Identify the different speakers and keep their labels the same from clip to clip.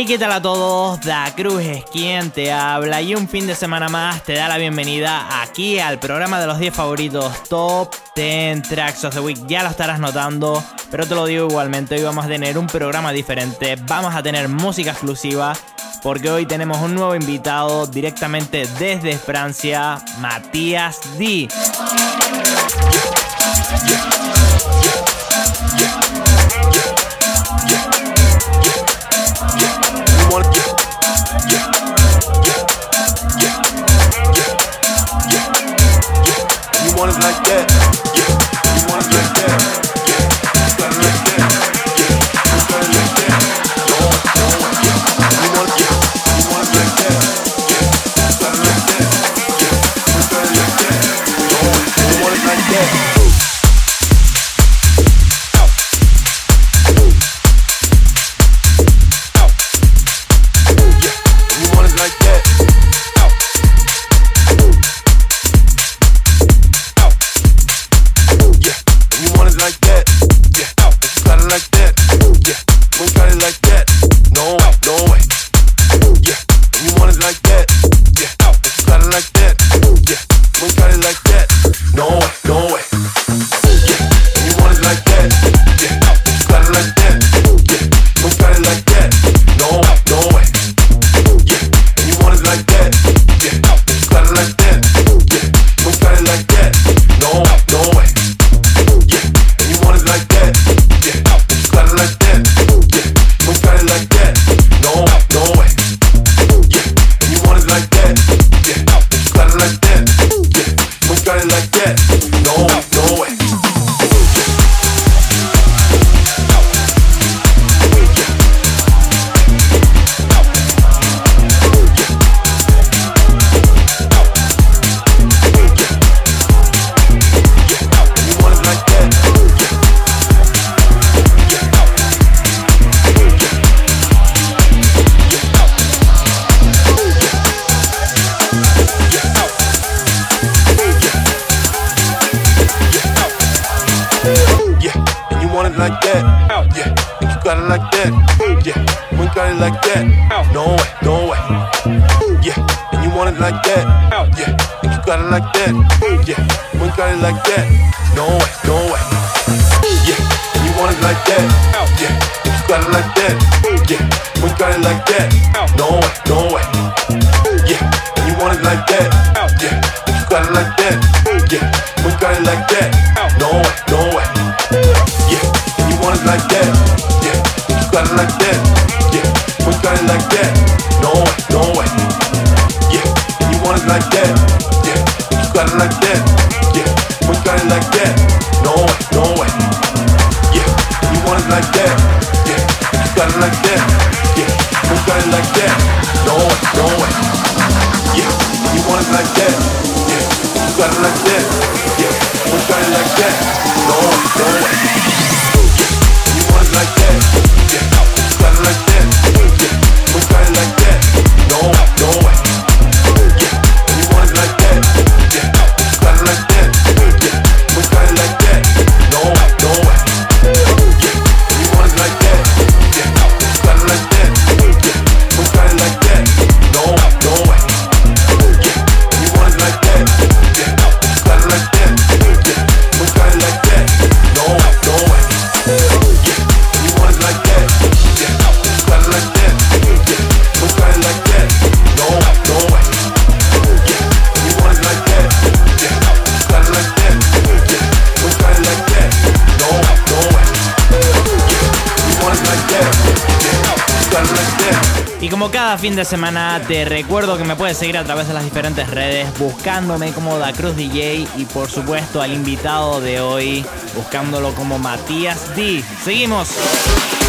Speaker 1: Hey, ¿qué tal a todos? Da Cruz es quien te habla y un fin de semana más te da la bienvenida aquí al programa de los 10 favoritos Top 10 Tracks of the Week. Ya lo estarás notando, pero te lo digo igualmente, hoy vamos a tener un programa diferente, vamos a tener música exclusiva porque hoy tenemos un nuevo invitado directamente desde Francia, Matías D.
Speaker 2: want it like that. away, go away. Yeah, you want it like that. Yeah, if you got it like that. Yeah, we got it like that. No way, no way. Yeah, you want it like that. Yeah, if you got it like that. Yeah, we got it like that. No way, no way.
Speaker 1: Fin de semana. Te recuerdo que me puedes seguir a través de las diferentes redes buscándome como Da Cruz DJ y por supuesto al invitado de hoy buscándolo como Matías D. Seguimos.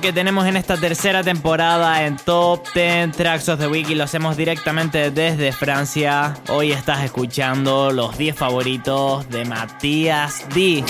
Speaker 1: Que tenemos en esta tercera temporada en Top 10 Tracks of the Week lo hacemos directamente desde Francia. Hoy estás escuchando los 10 favoritos de Matías D.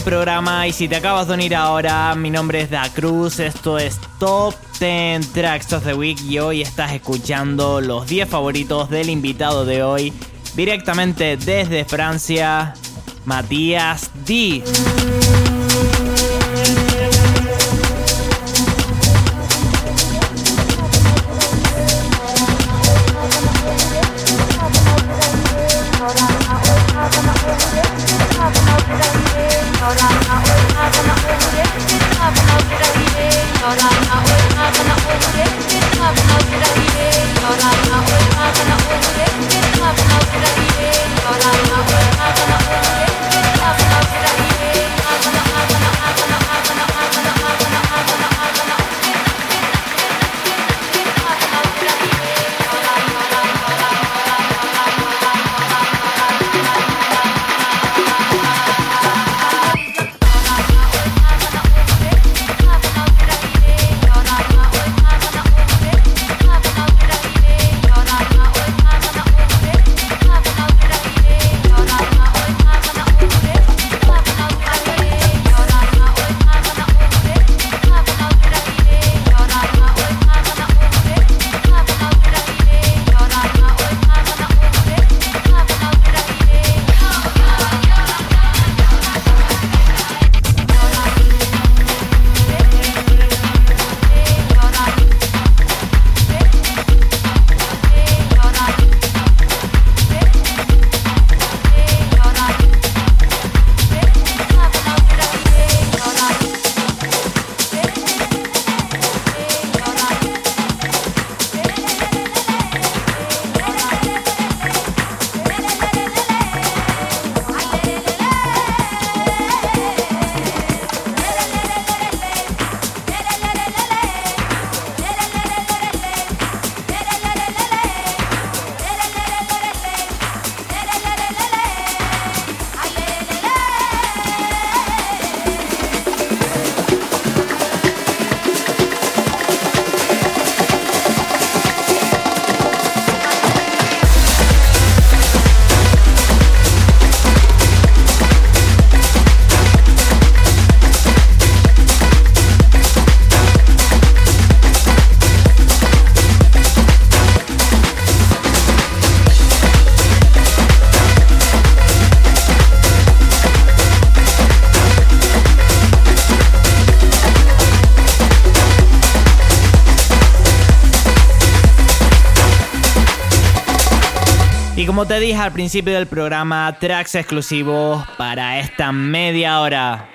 Speaker 1: programa y si te acabas de unir ahora, mi nombre es Da Cruz, esto es Top 10 Tracks of the Week y hoy estás escuchando los 10 favoritos del invitado de hoy directamente desde Francia, Matías D. como te dije al principio del programa, tracks exclusivos para esta media hora.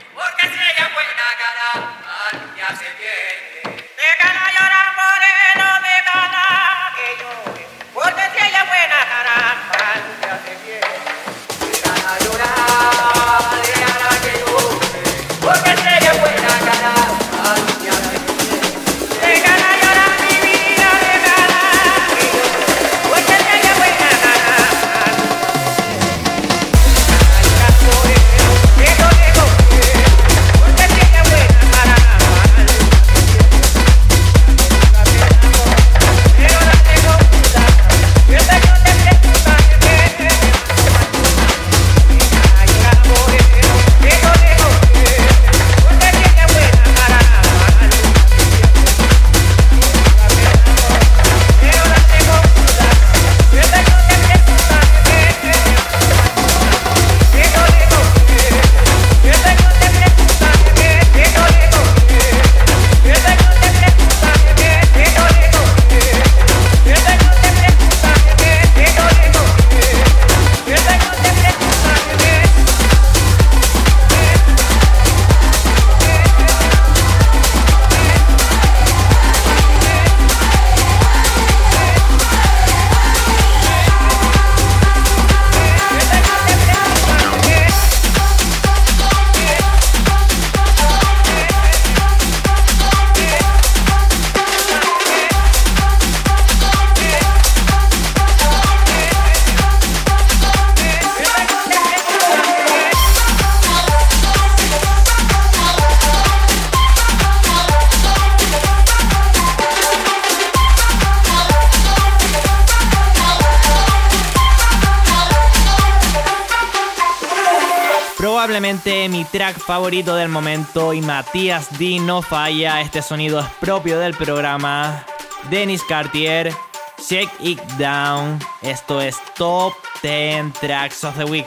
Speaker 1: Probablemente mi track favorito del momento y Matías D no falla, este sonido es propio del programa. Dennis Cartier, Shake It Down, esto es Top 10 Tracks of the Week.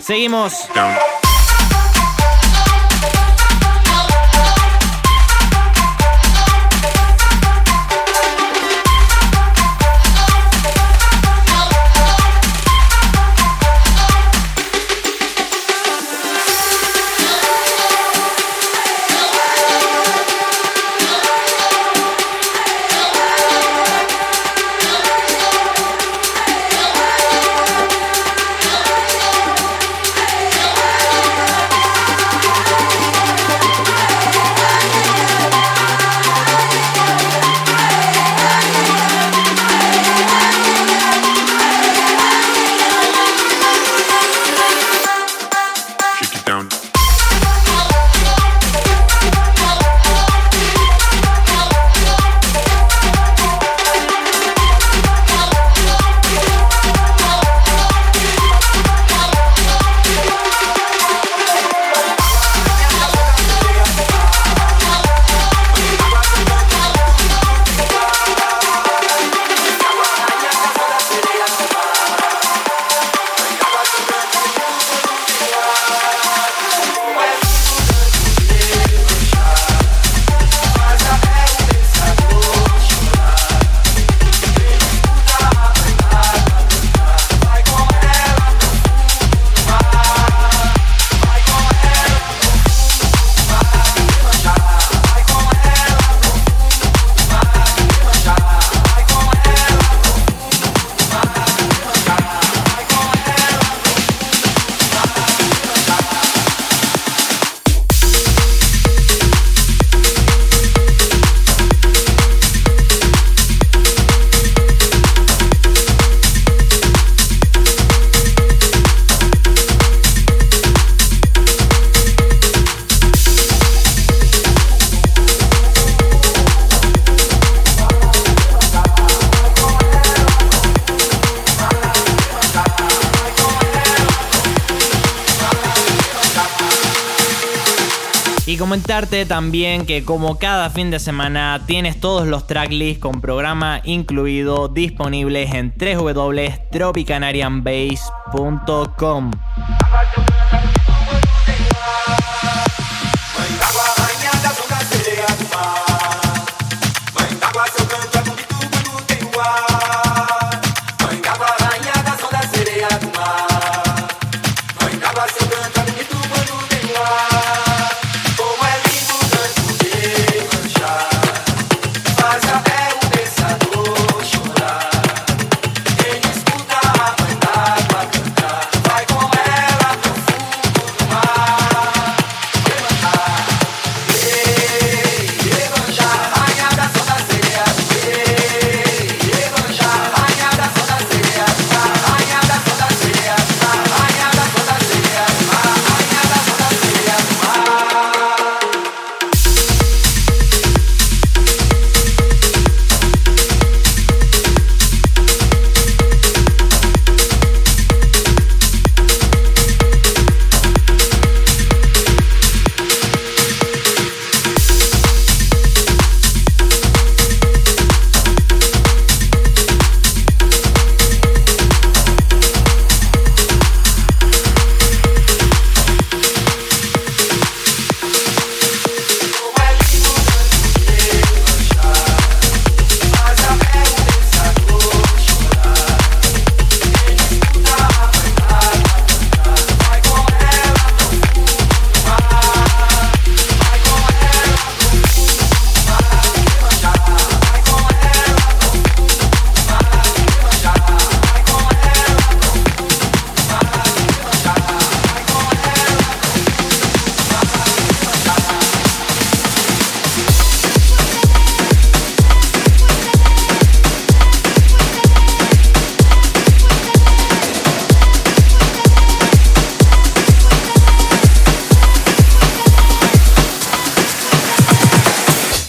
Speaker 1: Seguimos. También que como cada fin de semana tienes todos los tracklists con programa incluido disponibles en www.tropicanarianbase.com.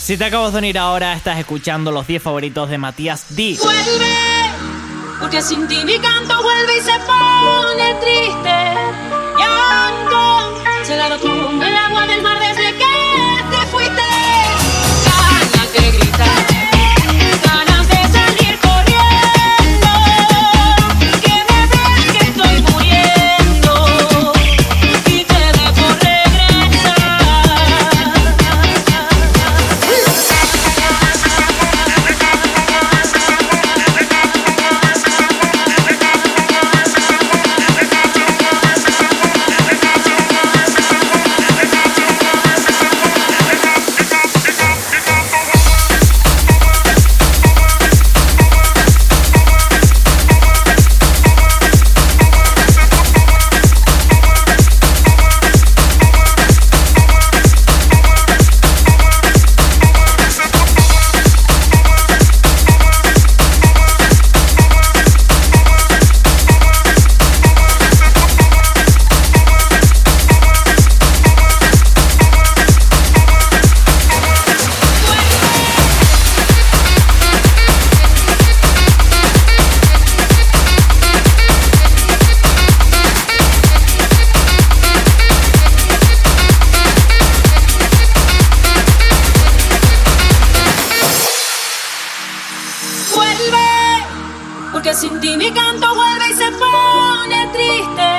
Speaker 1: Si te acabas de unir ahora, estás escuchando los 10 favoritos de Matías D.
Speaker 3: Vuelve, porque sin ti mi canto vuelve y se pone triste. Y se la el agua del mar de vuelve, porque sin ti mi canto vuelve y se pone triste.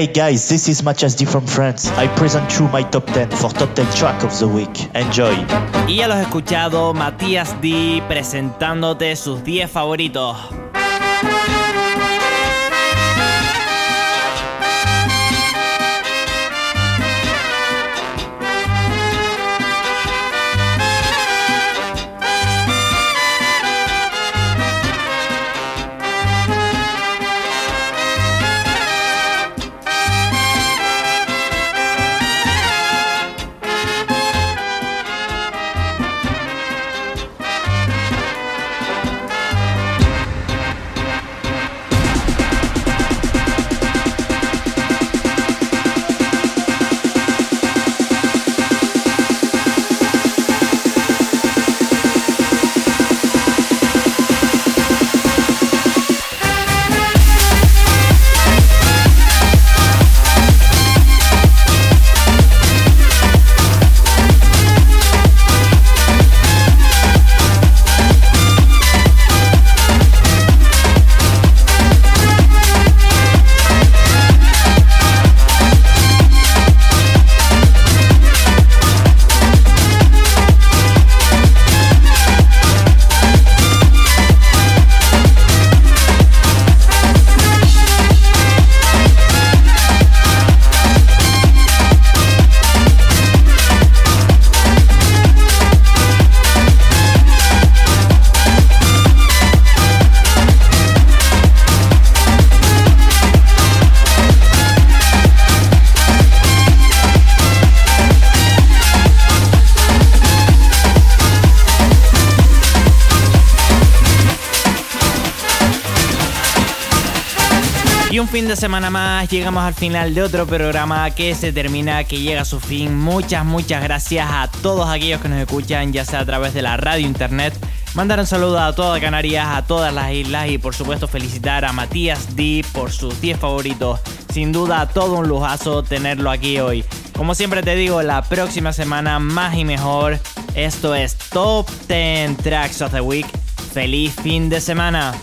Speaker 3: Hey guys, this is Mathias D from France. I present you my top 10 for top 10 track of the week. Enjoy.
Speaker 1: Y ya los he escuchado, Matías D presentándote sus 10 favoritos. Fin de semana más, llegamos al final de otro programa que se termina, que llega a su fin. Muchas, muchas gracias a todos aquellos que nos escuchan, ya sea a través de la radio, internet. Mandar un saludo a toda Canarias, a todas las islas y por supuesto felicitar a Matías D por sus 10 favoritos. Sin duda, todo un lujazo tenerlo aquí hoy. Como siempre te digo, la próxima semana más y mejor. Esto es Top 10 Tracks of the Week. Feliz fin de semana.